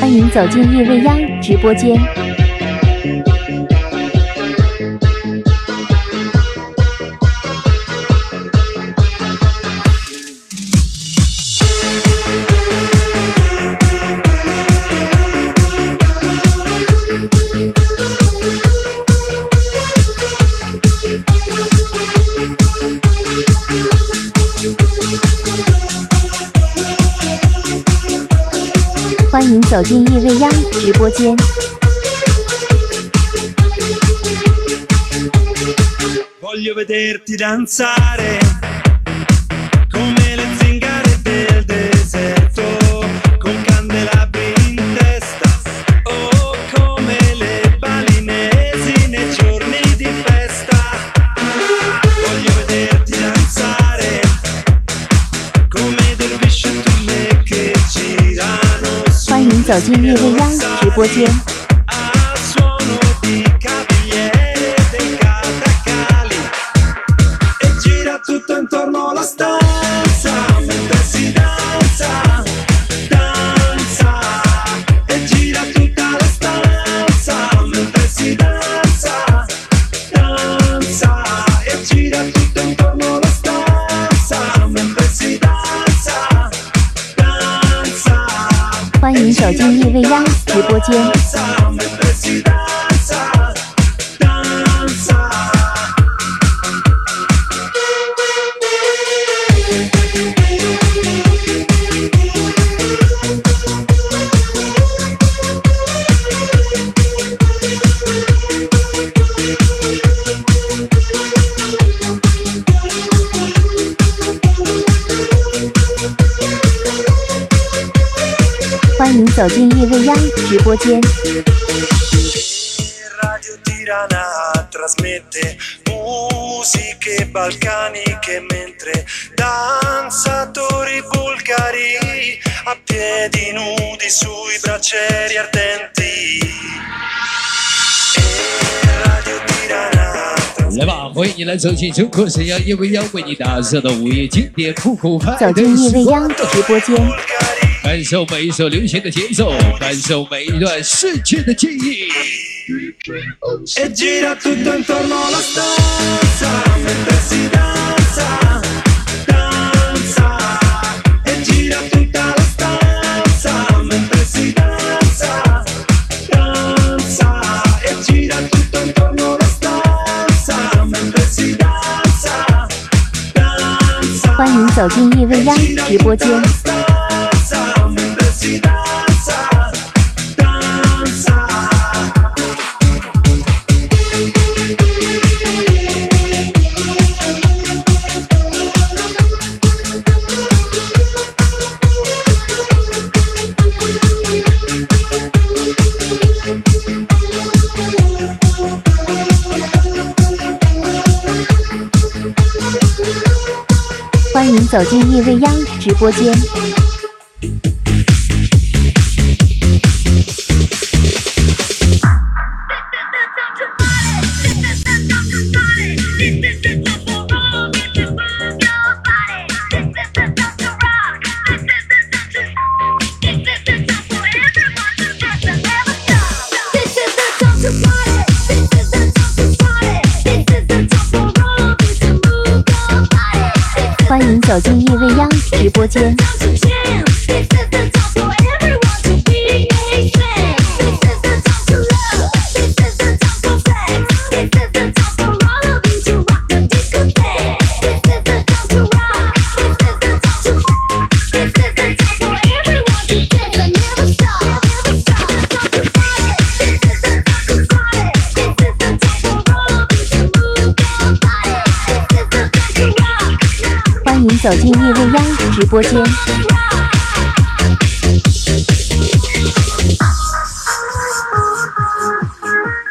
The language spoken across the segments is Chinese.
欢迎走进叶未央直播间。走进叶未央直播间。走进叶未央直播间。走进叶未央直播间。走进叶未央直播间。Radio Tirana trasmette musiche balcaniche mentre danzatori bulgari a piedi nudi sui braccieri ardenti. E Radio Tirana 来吧，欢迎你来走进中国沈阳叶未央为你打造的午夜经典复古派走对进叶未央直播间。感受每一首流行的节奏，感受每一段逝去的记忆。e e e 欢迎走进叶未央直播间。欢迎走进叶未央直播间。走进易未央直播间。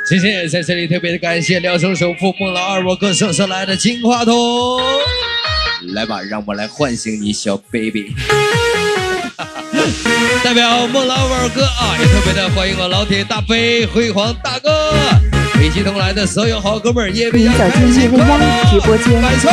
谢谢，在这里特别的感谢廖叔首富孟老二，我哥送上来的金话筒，来吧，让我来唤醒你，小 baby。代表孟老二哥啊，也特别的欢迎我老铁大飞辉煌大哥，以及同来的所有好哥们儿，也比较开心。走进直播间，没错。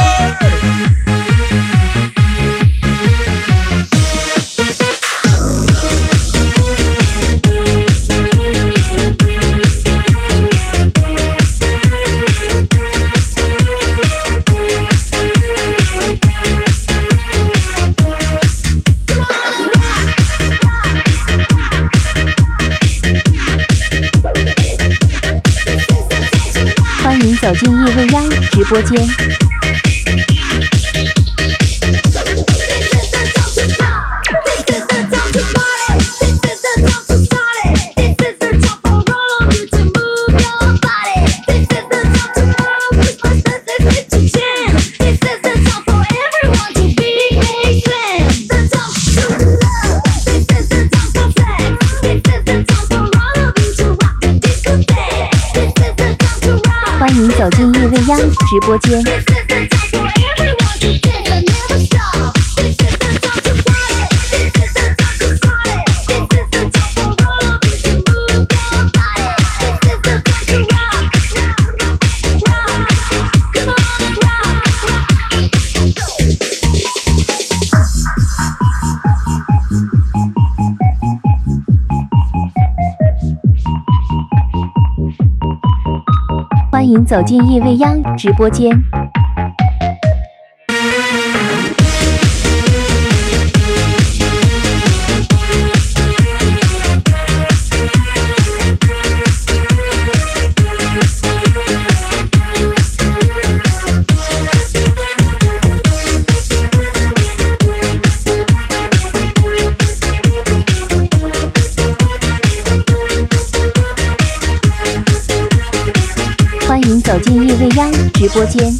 走进夜未央直播间。走进夜未央直播间。请走进夜未央直播间。夜未央直播间。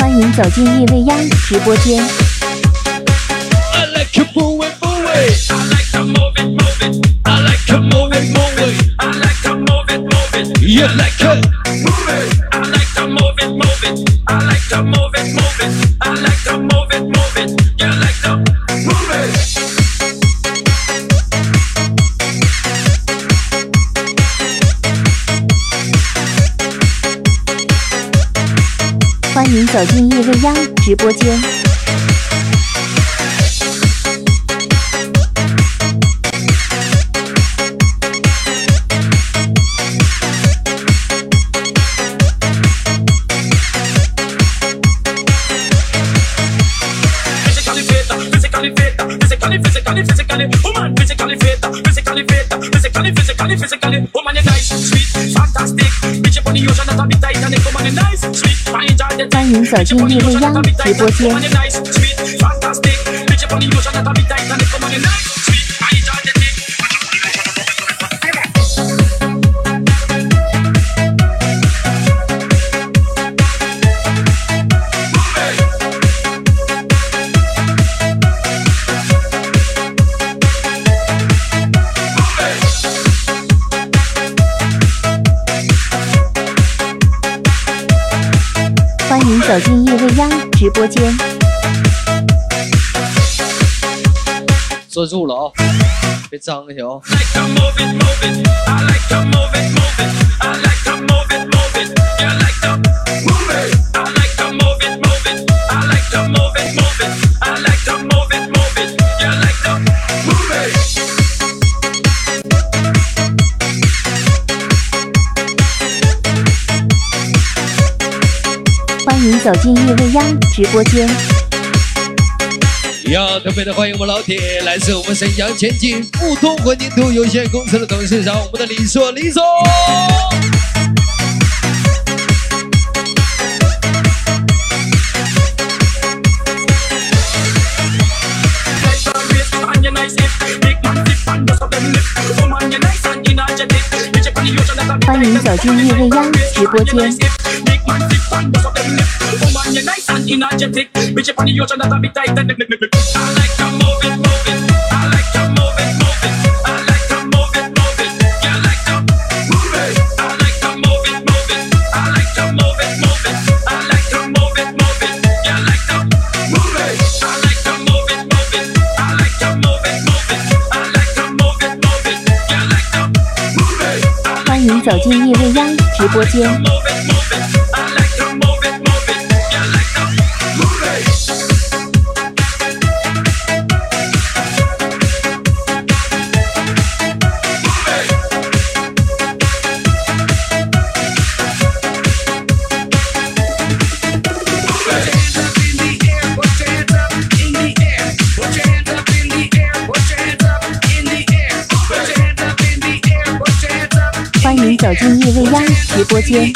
欢迎走进夜未央直播间。播间。走进叶未央直播间。走进夜未央直播间。坐住了啊别脏开去啊走进叶未央直播间。要特别的欢迎我们老铁，来自我们沈阳前进富通混凝土有限公司的董事长，我们的李硕，李总。欢迎走进叶未央直播间。欢迎走进夜未央直播间。走进夜未央直播间。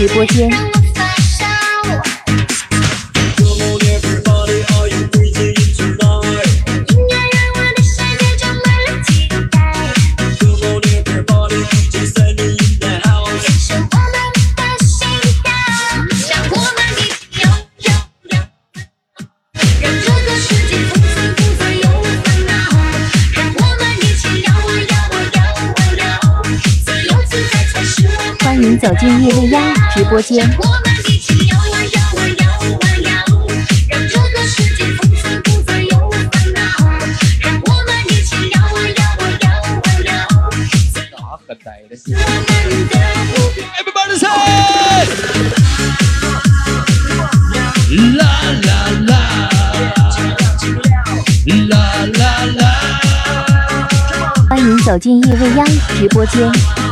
直播间。播间，欢迎走进夜未央直播间。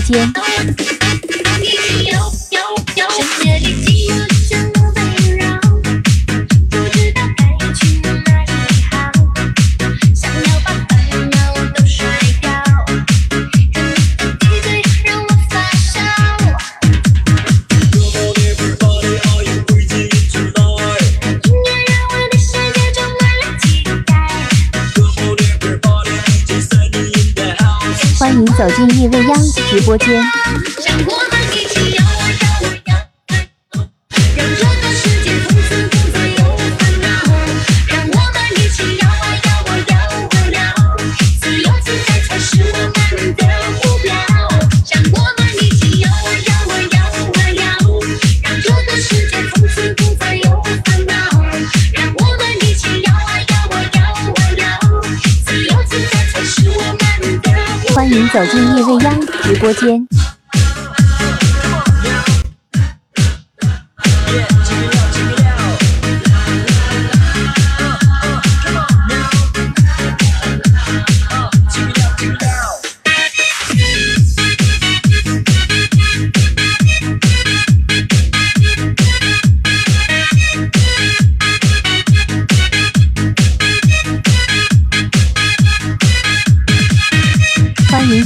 直播间。直播间。请走进夜未央直播间。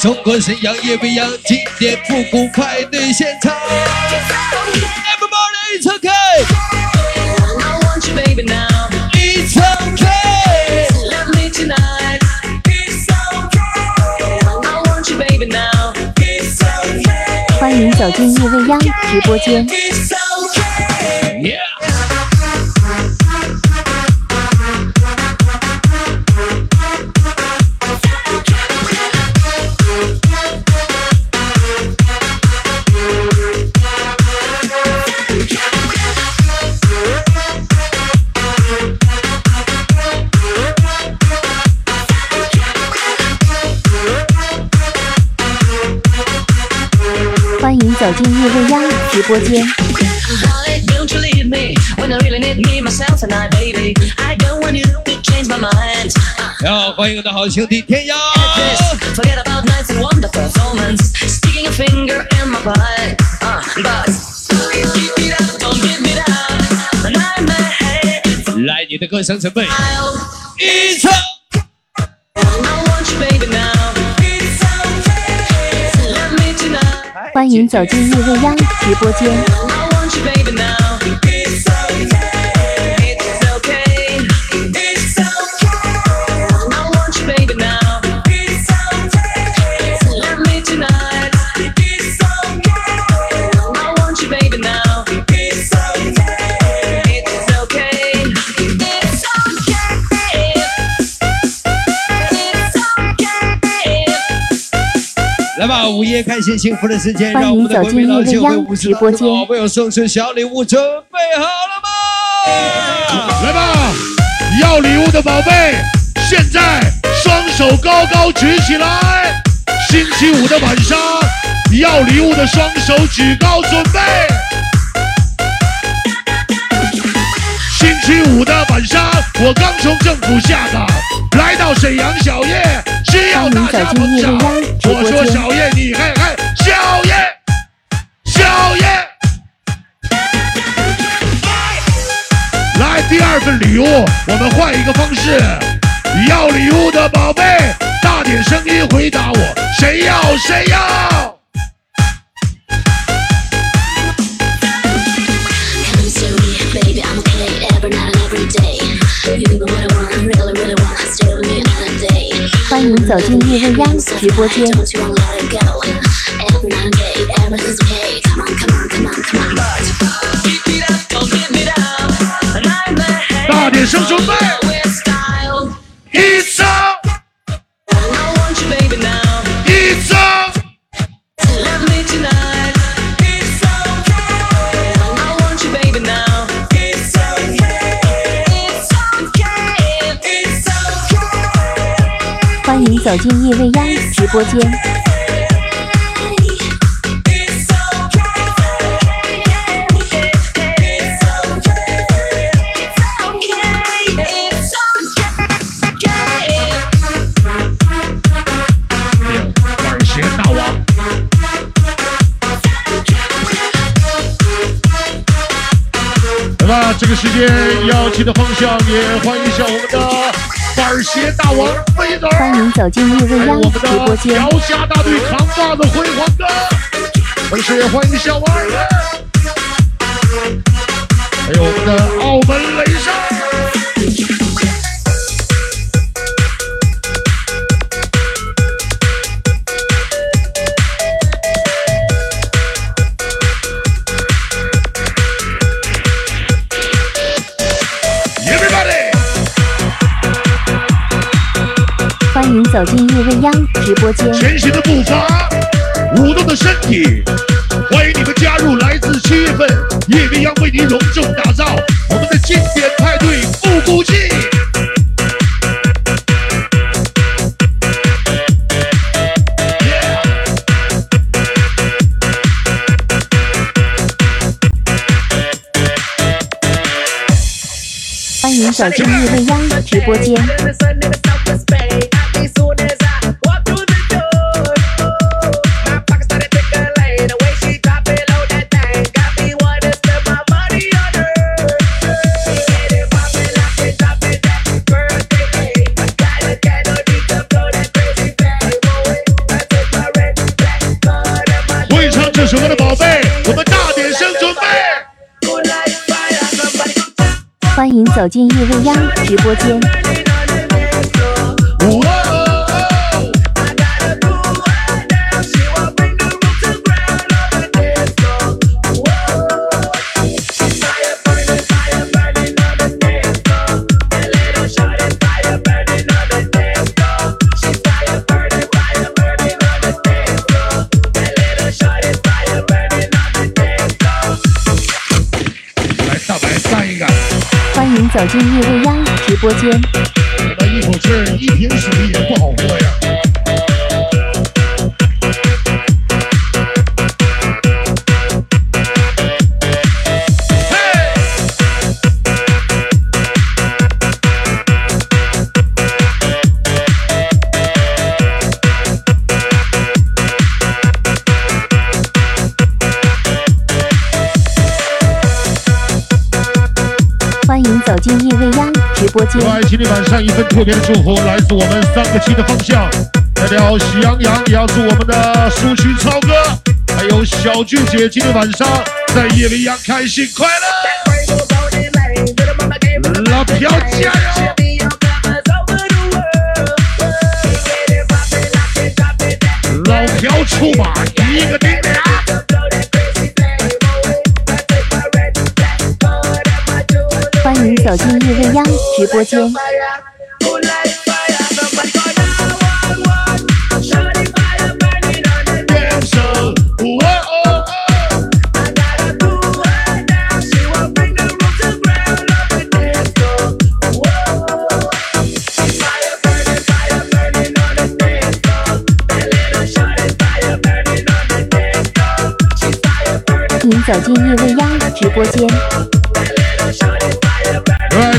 中国沈阳夜未央经典复古派对现场，Everybody it's okay, I want you, baby, now. it's okay。Love me tonight. It's okay. I want you, baby, now. It's okay. 欢迎走进夜未央直播间。你好，欢迎大好兄弟天涯。来你的歌声准备，一唱。欢迎走进夜未央直播间。午夜开心幸福的时间，让我们的走进贵宾老兄夜未央为五十直播间宝贝有送出小礼物，准备好了吗？来吧，要礼物的宝贝，现在双手高高举起来。星期五的晚上，要礼物的双手举高，准备。星期五的晚上，我刚从政府下岗，来到沈阳小夜，大家捧场。我说小叶，你嘿嘿，小叶，小叶。来，第二份礼物，我们换一个方式。要礼物的宝贝，大点声音回答我，谁要谁要？Baby, I'm okay 欢迎走进夜未央直播间。 Don't you wanna let it 走进夜未央直播间。It's okay. It's okay. It's okay. 二鞋大王。来吧，这个时间邀请的方向也欢迎一下我们的板鞋大王飞子儿。欢迎走进叶未央直播的间。条虾大队扛把子辉煌哥，同时也欢迎小王儿，还有我们的澳门雷少。走进夜未央直播间。前行的步伐，舞动的身体，欢迎你们加入！来自七月份，夜未央为您隆重打造我们的经典派对复古季。欢迎走进夜未央直播间。这首歌的宝贝，我们大点声准备。欢迎走进叶未央直播间。走进夜未央直播间。播间。我爱今天晚上一份特别的祝福，来自我们三个七的方向。代表喜羊羊也要祝我们的苏区超哥，还有小俊姐今天晚上在夜里要开心快乐。老朴加油！老朴出马，一个顶俩。走进夜未央直播间。变手，哇哦哦！欢迎走进夜未央直播间。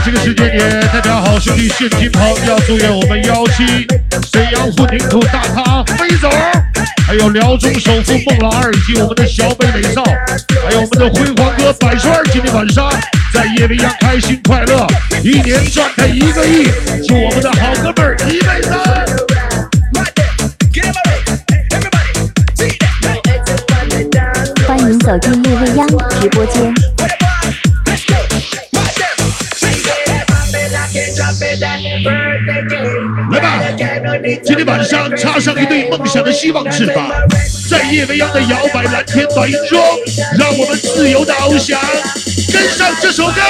这个时间点，代表好兄弟谢金鹏要祝愿我们幺七沈阳混凝土大咖飞总，还有辽中首富孟老二以及我们的小北美少，还有我们的辉煌哥百川，今天晚上在夜未央开心快乐，一年赚他一个亿，祝我们的好哥们一辈子。欢迎走进夜未央直播间。今天晚上插上一对梦想的希望翅膀，在夜未央的摇摆蓝天白云中，让我们自由的翱翔，跟上这首歌。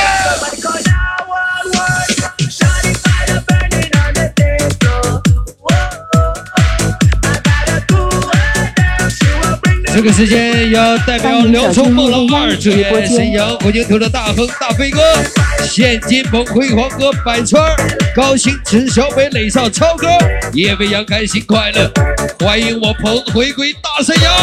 这个时间要代表辽充孟老二祝愿沈阳混凝土的大亨大飞哥、现金鹏辉煌哥百川高兴陈小北磊少超哥夜未央开心快乐，欢迎我鹏回归大沈阳。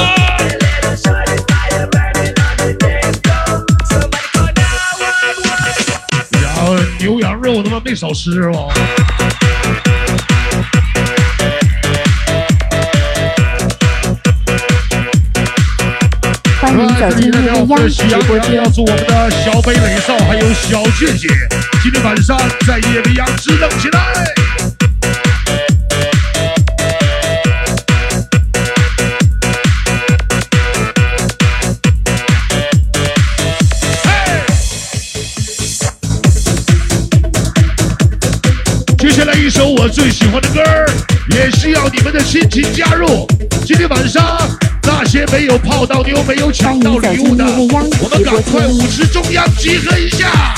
羊牛羊肉他妈没少吃哦。欢迎走进夜未央喜直播间羊羊要。祝我们的小北磊少还有小俊姐，今天晚上在夜未央支棱起来。最喜欢的歌儿，也需要你们的辛勤加入。今天晚上那些没有泡到妞、没有抢到礼物的，我们赶快舞池中央集合一下。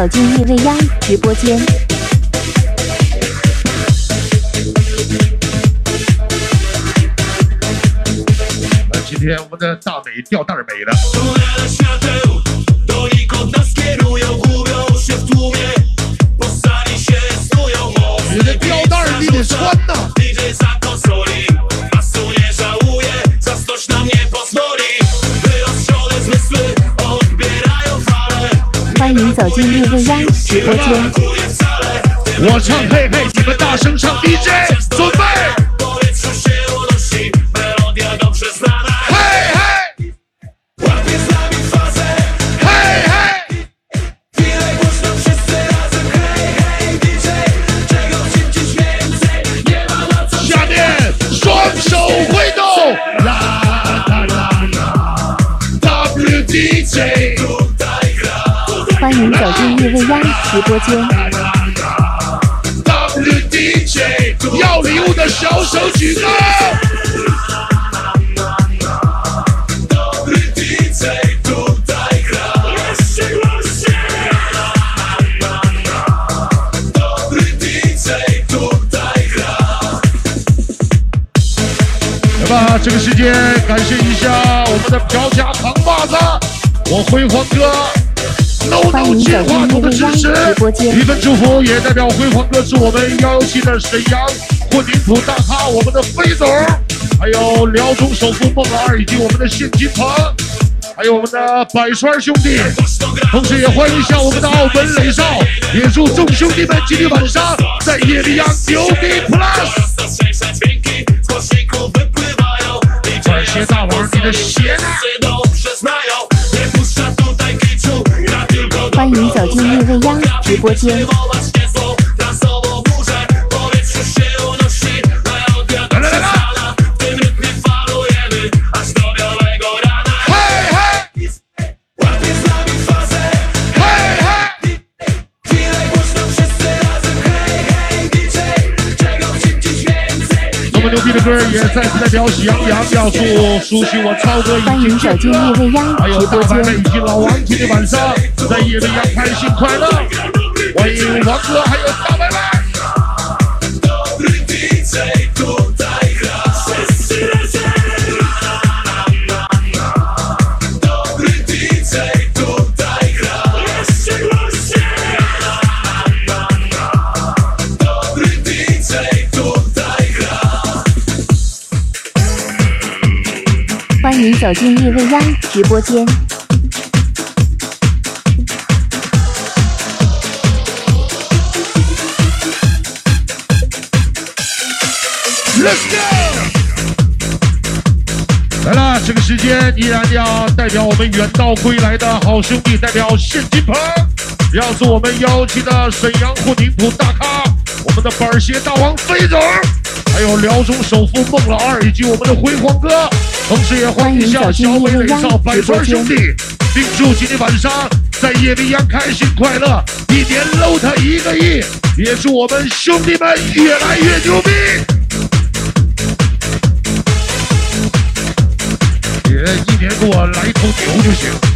走进叶未央直播间。今天我们的大美吊带儿没了。你的吊带你得穿呐。欢迎走进叶问1直播间，我唱佩佩，你们大声唱 DJ 准备。欢迎走进夜未央直播间。W D J，要礼物的小手举高！来吧，这个时间感谢一下我们的朴家糖袜子，我辉煌哥。计走进划图的支持直播，间一份祝福也代表辉煌哥祝我们幺幺七的沈阳混凝土大咖，我们的飞总，还有辽中首富孟老二以及我们的现金鹏，还有我们的百川兄弟，同时也欢迎一下我们的澳门磊少，也祝众兄弟们今天晚上在夜里阳牛逼 plus。这些大王，你的鞋呢？欢迎走进夜未央直播间。这么牛逼的歌也再次代表喜羊羊，要祝熟悉我超哥欢以及迎走进夜未央还有大白妹以。及老王，今天晚上在夜未央开心快乐！欢迎王哥还有大白欢迎走进夜未央直播间。Let's go！来了，这个时间依然要代表我们远道归来的好兄弟，代表现金鹏，要祝我们邀请的沈阳混凝土大咖，我们的板鞋大王飞总，还有辽中首富孟老二以及我们的辉煌哥，同时也欢迎一下小北磊少百川兄弟，并祝今天晚上在夜未央开心快乐，一年搂他一个亿，也祝我们兄弟们越来越牛逼。也一年给我来一头牛就行。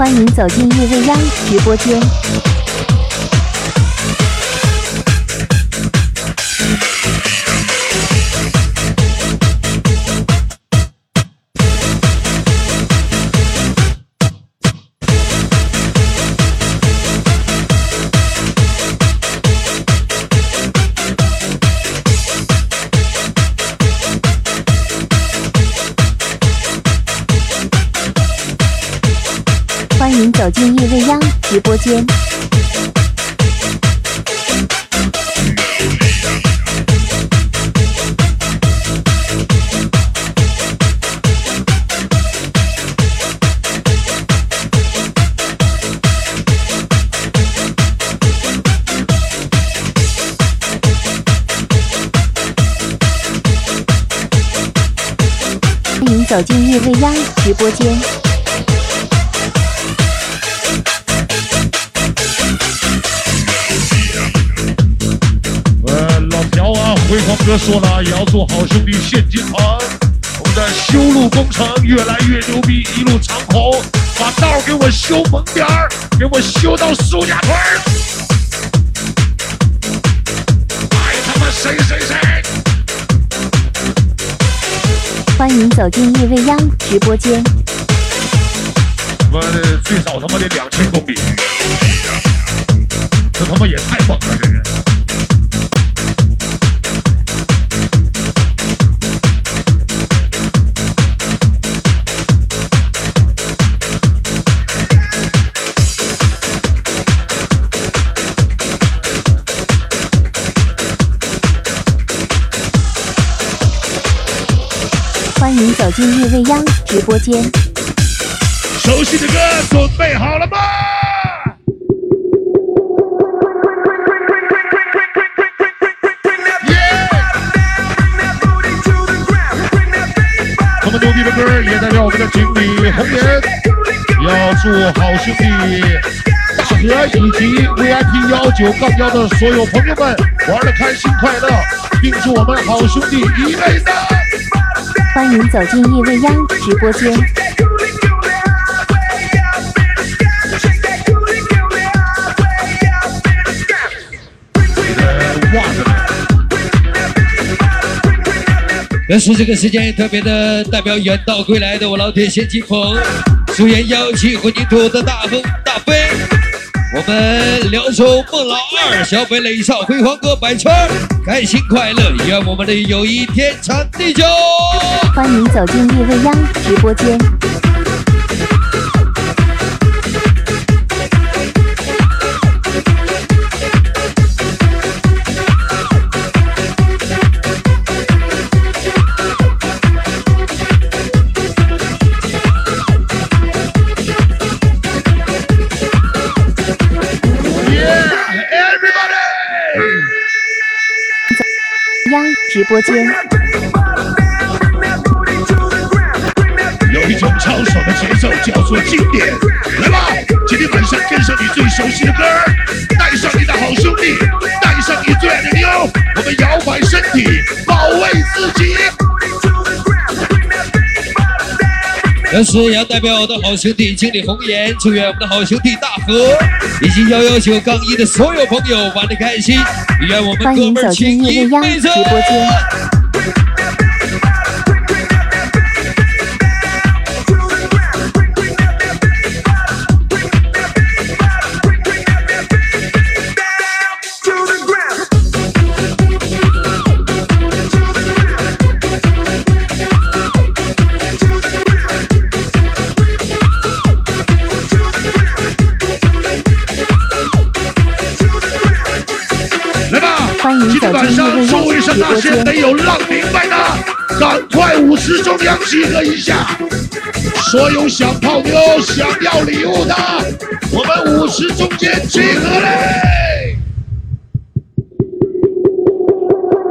欢迎走进叶未央直播间。走进夜未央直播间。欢迎走进夜未央直播间。辉煌哥说了，也要做好兄弟现金团。我们的修路工程越来越牛逼，一路长虹，把道给我修猛点儿，给我修到苏家屯儿。爱他妈谁谁谁！欢迎走进夜未央直播间。他妈的，最少他妈得两千公里，这他妈也太猛了，这人。欢迎走进夜未央直播间。熟悉的歌准备好了吗？耶这么牛逼的歌也代表我们的经理红颜，要祝好兄弟大河以及 VIP 幺九杠幺的所有朋友们玩的开心快乐，并祝我们好兄弟一辈子。欢迎走进夜未央直播间。但是这个时间特别的代表远道归来的我老铁谢金鹏，祝愿幺七混凝土的大风大飞。我们两手孟老二，小北垒上辉煌哥百川，开心快乐，愿我们的友谊天长地久。欢迎走进夜未央直播间。央直播间。有一种超爽的节奏叫做经典，来吧，今天晚上跟上你最熟悉的歌儿，带上你的好兄弟，带上你最爱的妞，我们摇摆身体，保卫自己。同时也要代表我的好兄弟经理红颜，祝愿我们的好兄弟大河以及幺幺九杠一的所有朋友玩的开心，愿我们哥们儿情进夜未五十中央集合一下。所有想泡妞、想要礼物的，我们五十中间集合嘞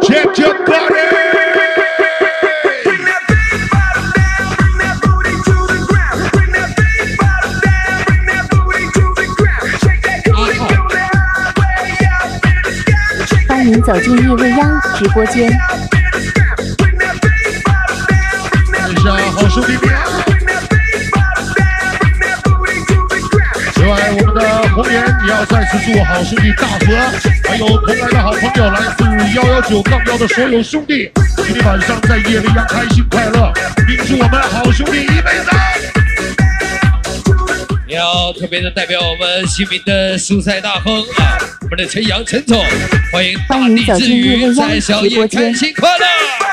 ！Check your body。欢迎走进夜未央直播间。好兄弟们。此外，我们的红颜也要再次祝好兄弟大河，还有同来的好朋友，来自幺幺九杠幺的所有兄弟，今天晚上在夜里要开心快乐，并祝我们好兄弟一辈子。要特别的代表我们新民的蔬菜大亨啊，我们的陈阳陈总，欢迎大地之余在小夜开心快乐。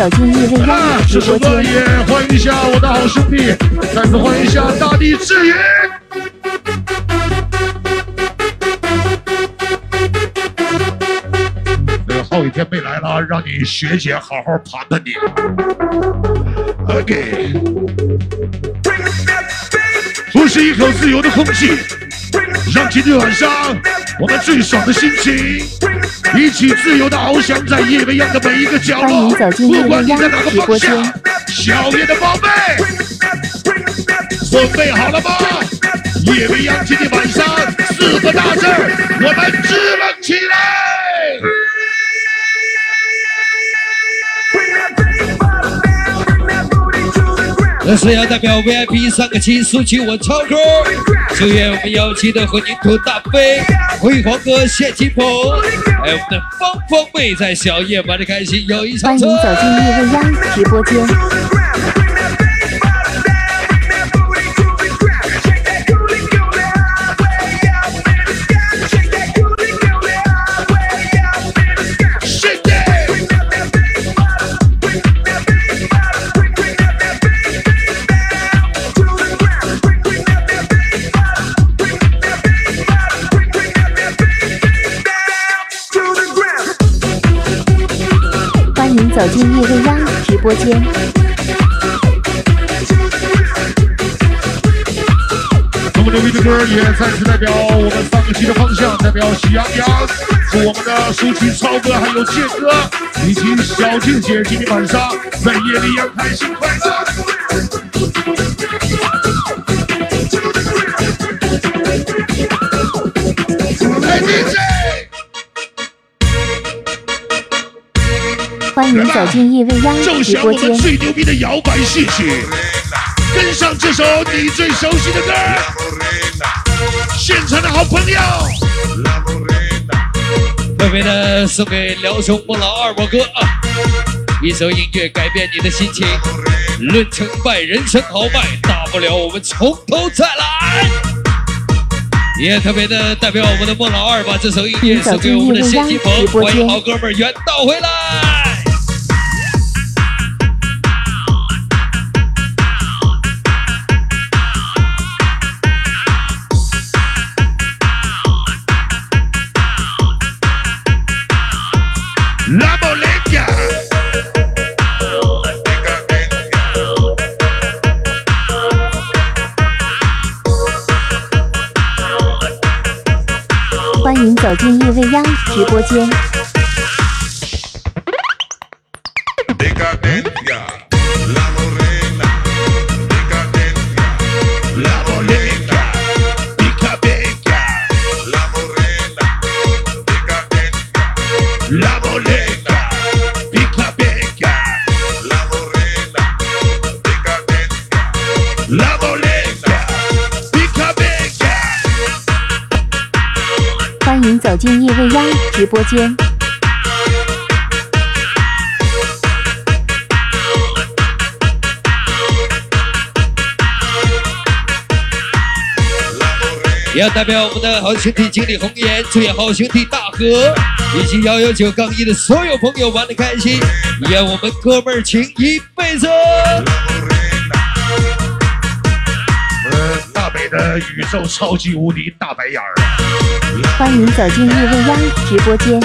欢迎走进夜未央直播间。歌也欢迎一下我的好兄弟，再次欢迎一下大地之余。这个好几天没来了，让你学姐好好盘盘你。OK，呼吸一口自由的空气，让今天晚上我们最爽的心情，一起自由的翱翔在夜未央的每一个角欢落。迎走进夜不管未央你在哪个直播方向间，小叶的宝贝，准备好了吗？夜未央今天晚上四个大字，我们支棱起来！这是要代表 VIP 三个七抒情我超哥，祝愿我们幺七的混凝土大飞，辉煌哥谢金鹏，还有我们的芳芳妹在小夜玩的开心，友谊长存。欢迎走进夜未央直播间。播间。这么牛逼的歌也再次代表我们三个期的方向，代表喜羊羊，祝我们的舒淇、超哥还有健哥以及小静姐今天晚上在夜里要开心快乐。哎，DJ，走进夜未央奏直播间响我们。最牛逼的摇摆戏曲，跟上这首你最熟悉的歌，现场的好朋友。特别的送给辽兄孟老二我哥啊！一首音乐改变你的心情，论成败，人生豪迈，大不了我们从头再来。也特别的代表我们的孟老二把这首音乐送给我们的谢金鹏，欢迎好哥们儿远道回来。走进夜未央直播间。播间。也要代表我们的好兄弟经理红颜，祝愿好兄弟大河以及幺幺九杠一的所有朋友玩的开心，愿我们哥们儿情一辈子。大北的宇宙超级无敌大白眼儿，欢迎走进夜未央直播间。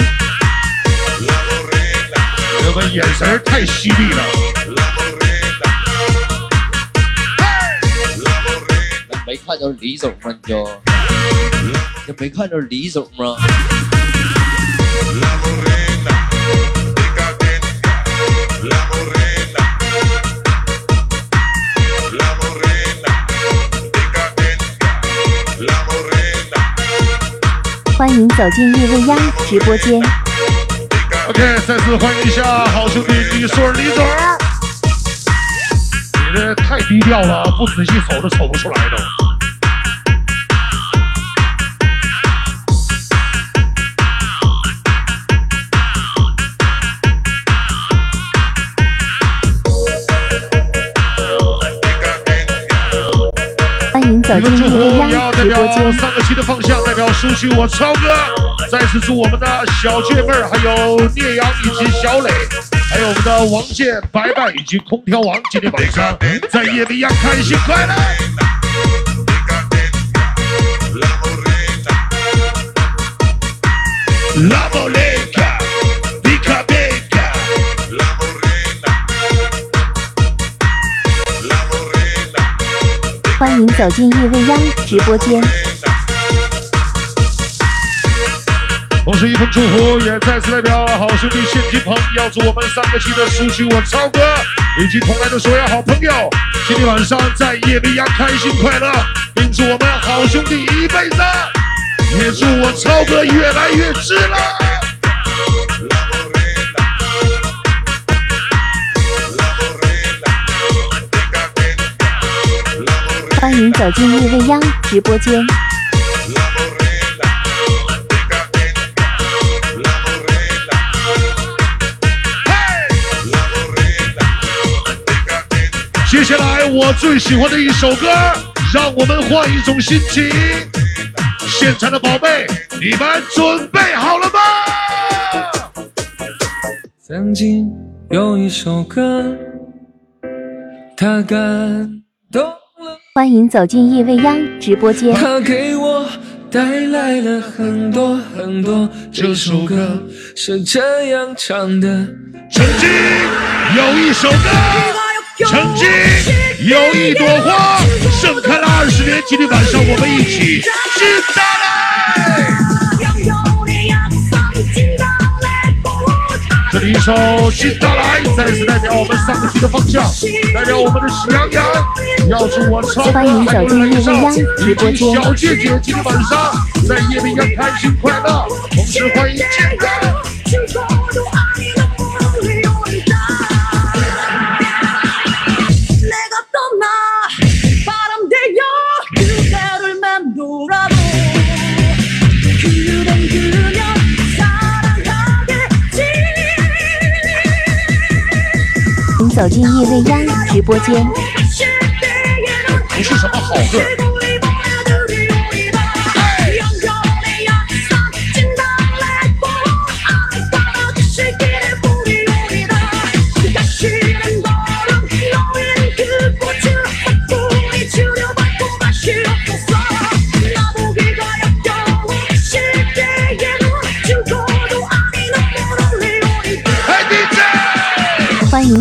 我们眼神儿太犀利了。没看着李总吗？你就，你没看着李总吗？欢迎走进叶未央直播间。OK，再次欢迎一下好兄弟李硕李总。你这太低调了，不仔细瞅都瞅不出来都。欢迎走你们祝福要代表直播间。三个期的方向，代表舒淇我超哥，再次祝我们的小倔妹儿，还有聂阳以及小磊，还有我们的王健、白白以及空调王，今天晚上在夜里一样开心快乐。la 走进夜未央直播间。同时一份祝福也再次代表好兄弟谢金鹏，要祝我们三个期的舒淇我超哥以及同来的所有好朋友，今天晚上在夜未央开心快乐，并祝我们好兄弟一辈子，也祝我超哥越来越值了。欢迎走进夜未央直播间。接下来我最喜欢的一首歌，让我们换一种心情。现场的宝贝，你们准备好了吗？曾经有一首歌，它感动了，欢迎走进夜未央直播间。他给我带来了很多很多。这首歌是这样唱的。曾经有一首歌，曾经有一朵花，盛开了二十年。今天晚上我们一起进大来。一首《新到来》，再次代表我们三个区的方向，代表我们的喜羊羊，要祝我超欢迎走进叶未央直播间小姐姐今天晚上在夜未央开心快乐，同时欢迎健哥。走进叶未央直播间。不是什么好事。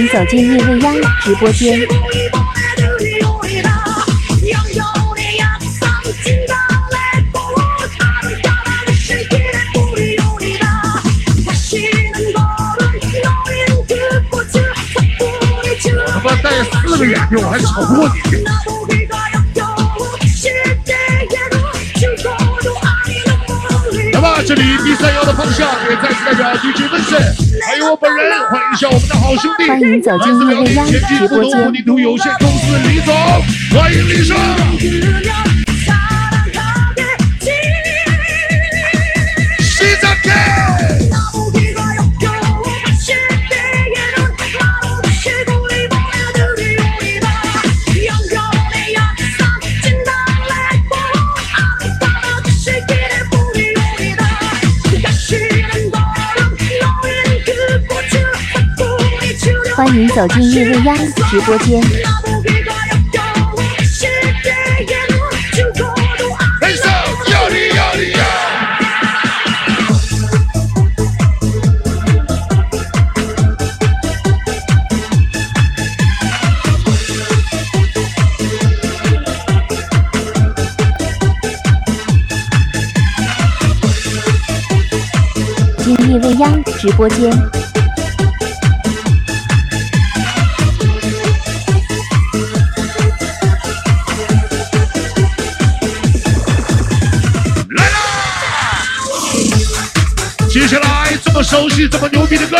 是走进达未央直播间。我他妈戴了昆图库塔卡提考过你那这里 B 三幺的方向也再次代表 DJ 温森，还有我本人，欢迎一下我们的好兄弟，欢迎走进叶未央前进直播间不同混凝土有限公司李总，欢迎李生。欢迎走进夜未央直播间。进夜未央直播间。接下来这么熟悉、这么牛逼的歌，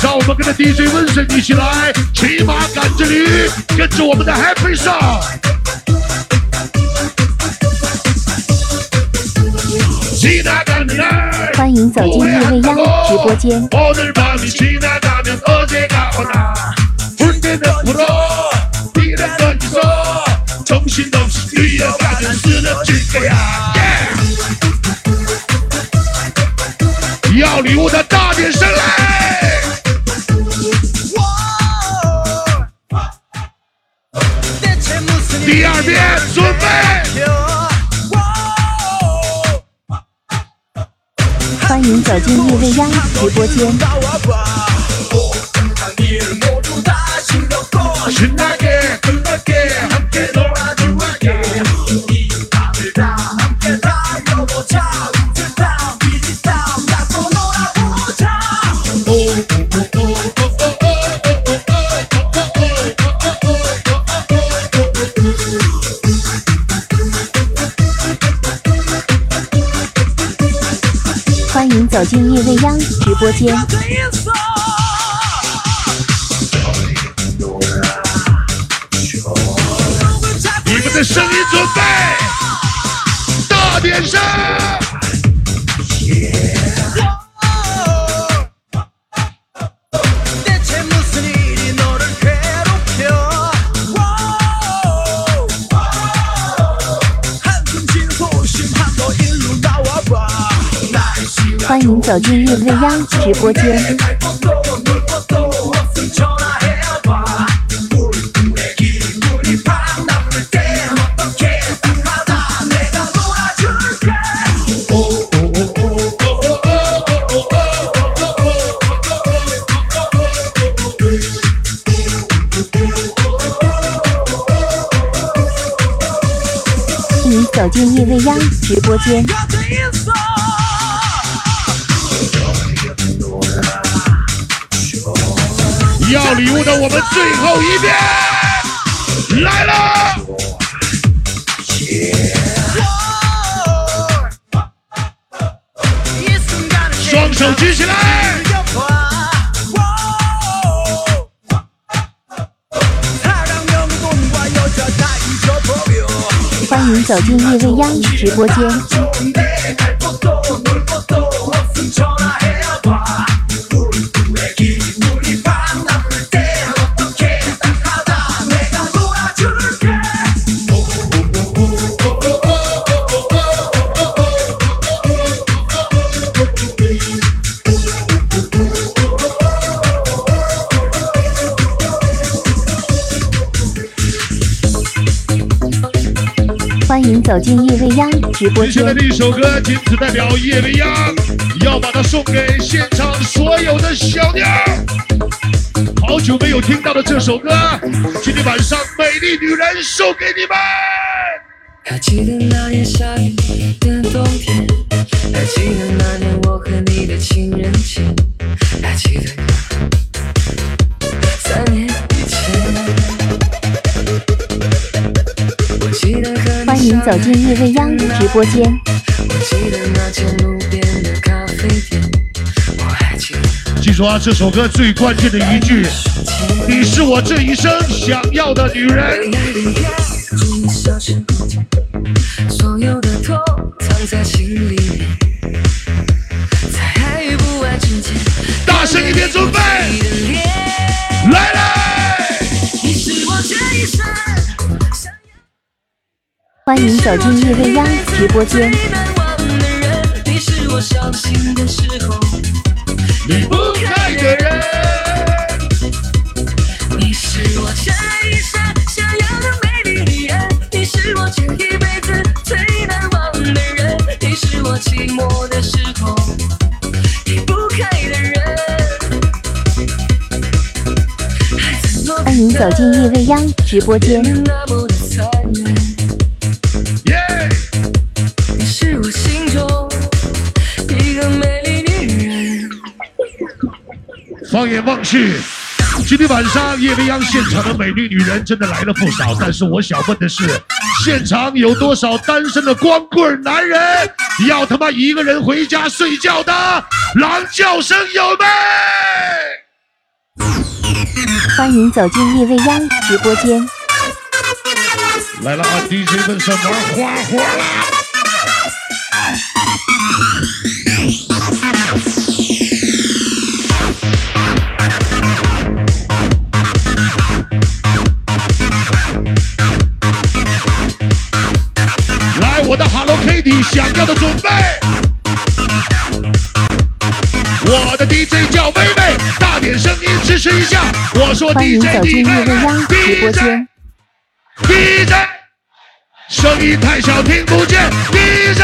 让我们跟着 DJ 温森一起来骑马赶着驴，跟着我们的 Happy Song。欢迎走进二未央直播间大，的葡萄，的色，重新的喜悦，感觉似的这个呀。礼物的大点声来！第二遍准备。欢迎走进叶未央直播间。走进叶未央直播间。你们的声音准备，大大点声。欢迎走进夜未央直播间。欢迎走进夜未央直播间。要礼物的，我们最后一遍来了。双手举起来。欢迎走进夜未央直播间。走进夜未央直播间接下来的。一首歌，仅此代表叶未央，要把它送给现场所有的小妞。好久没有听到的这首歌，今天晚上美丽女人送给你们。还记得那年下雨的冬天，还记得那年我和你的情人节，还记得走进夜未央直播间。我记得那间路边的咖啡店，我还记得记住啊，这首歌最关键的一句，你是我这一生想要的女人。所有的痛藏在心里面，在爱与不爱之间，大声一点，准备你的脸，来来。你是我这一生想欢迎走进夜未央直播间。最难忘的人，你是我伤心的时候离不开的人，你是我这一生想要的美丽女人，你是我这一辈子最难忘的人，你是我寂寞的时候离不开的人。欢迎走进夜未央直播间。放眼望去，今天晚上夜未央现场的美丽女人真的来了不少，但是我想问的是，现场有多少单身的光棍男人要他妈一个人回家睡觉的？狼叫声有没？欢迎走进夜未央直播间。来了啊！DJ 们上玩花活啦！Kitty，想要的准备。我的 DJ 叫微微，大点声音支持一下。我说 DJ 走进你看夜未央看直播 DJ 间。DJ，声音太小听不见。DJ，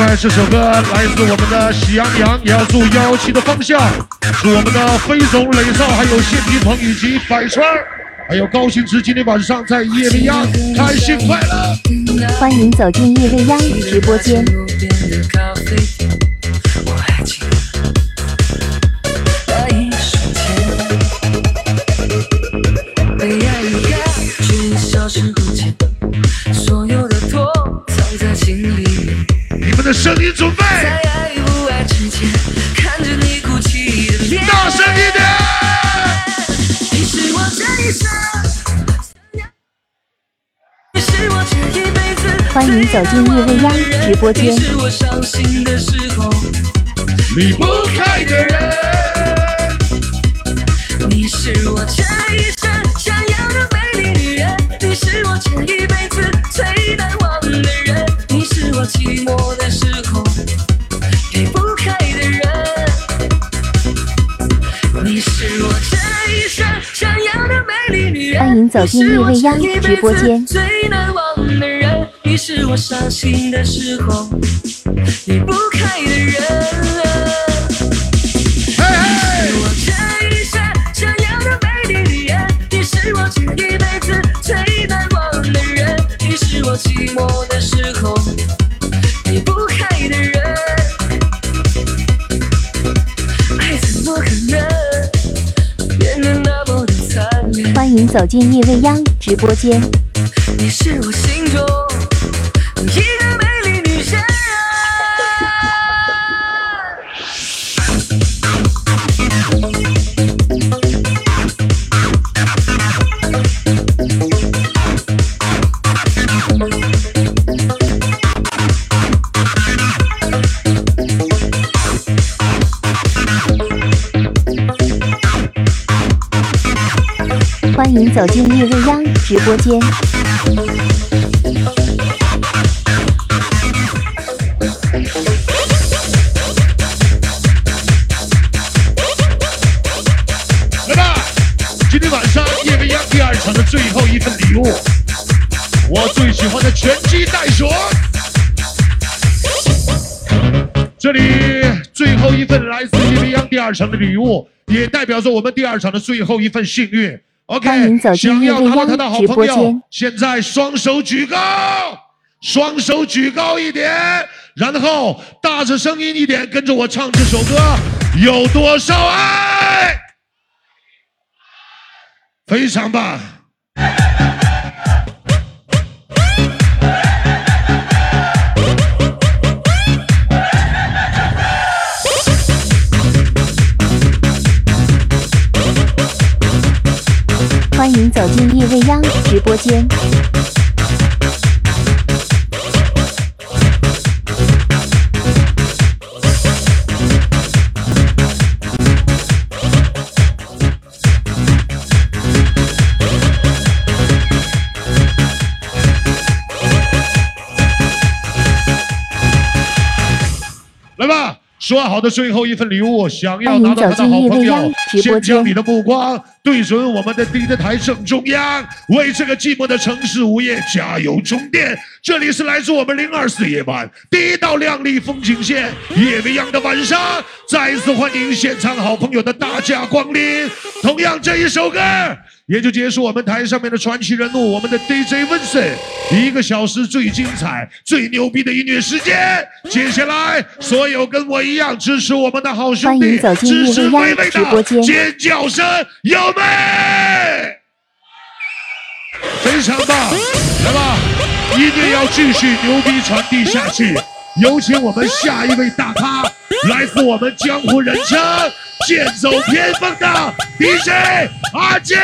另外，这首歌来自我们的喜羊羊，也要祝幺七的方向，祝我们的飞总、雷少，还有谢霆鹏以及百川，还有高星驰，今天晚上在夜未央开心快乐。欢迎走进夜未央直播间。在爱与不爱之间看着你哭泣一点！欢迎走进我未央直播间。离不开的人。你是我这一生想要的美丽女人。你是我这一辈子最难忘的人。寂寞的时候离不开的人，你是我这一生想要的美丽女人。欢迎走进夜未央直播间最难忘的人，你是我伤心的时候离不开的人。进夜未央直播间。你是我欢迎走进夜未央直播间。来吧！今天晚上夜未央第二场的最后一份礼物，我最喜欢的拳击袋鼠。这里最后一份来自夜未央第二场的礼物，也代表着我们第二场的最后一份幸运。OK，欢迎走进想要拿到他的好夜未央直播朋友间，现在双手举高，双手举高一点，然后大着声音一点，跟着我唱这首歌。有多少爱？非常棒。欢迎走进夜未央直播间。说好的最后一份礼物，想要拿到他的好朋友先将你的目光对准我们的第一台正中央，为这个寂寞的城市午夜加油充电。这里是来自我们零二四夜晚第一道亮丽风景线，夜未央的晚上，再一次欢迎现场好朋友的大驾光临。同样，这一首歌也就结束我们台上面的传奇人物，我们的 DJ Vincent 一个小时最精彩、最牛逼的音乐时间。接下来，所有跟我一样支持我们的好兄弟支持微微的尖叫声，有没？非常棒，来吧，音乐要继续牛逼传递下去。有请我们下一位大咖，来自我们江湖人称剑走偏锋的 DJ 阿健，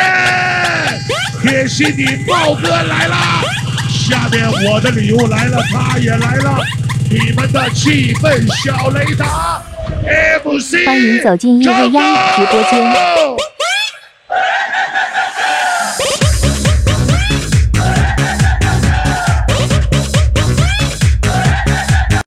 贴心你豹哥来啦！下面我的礼物来了，他也来了，你们的气氛小雷达。MC，欢迎走进夜未央直播间。上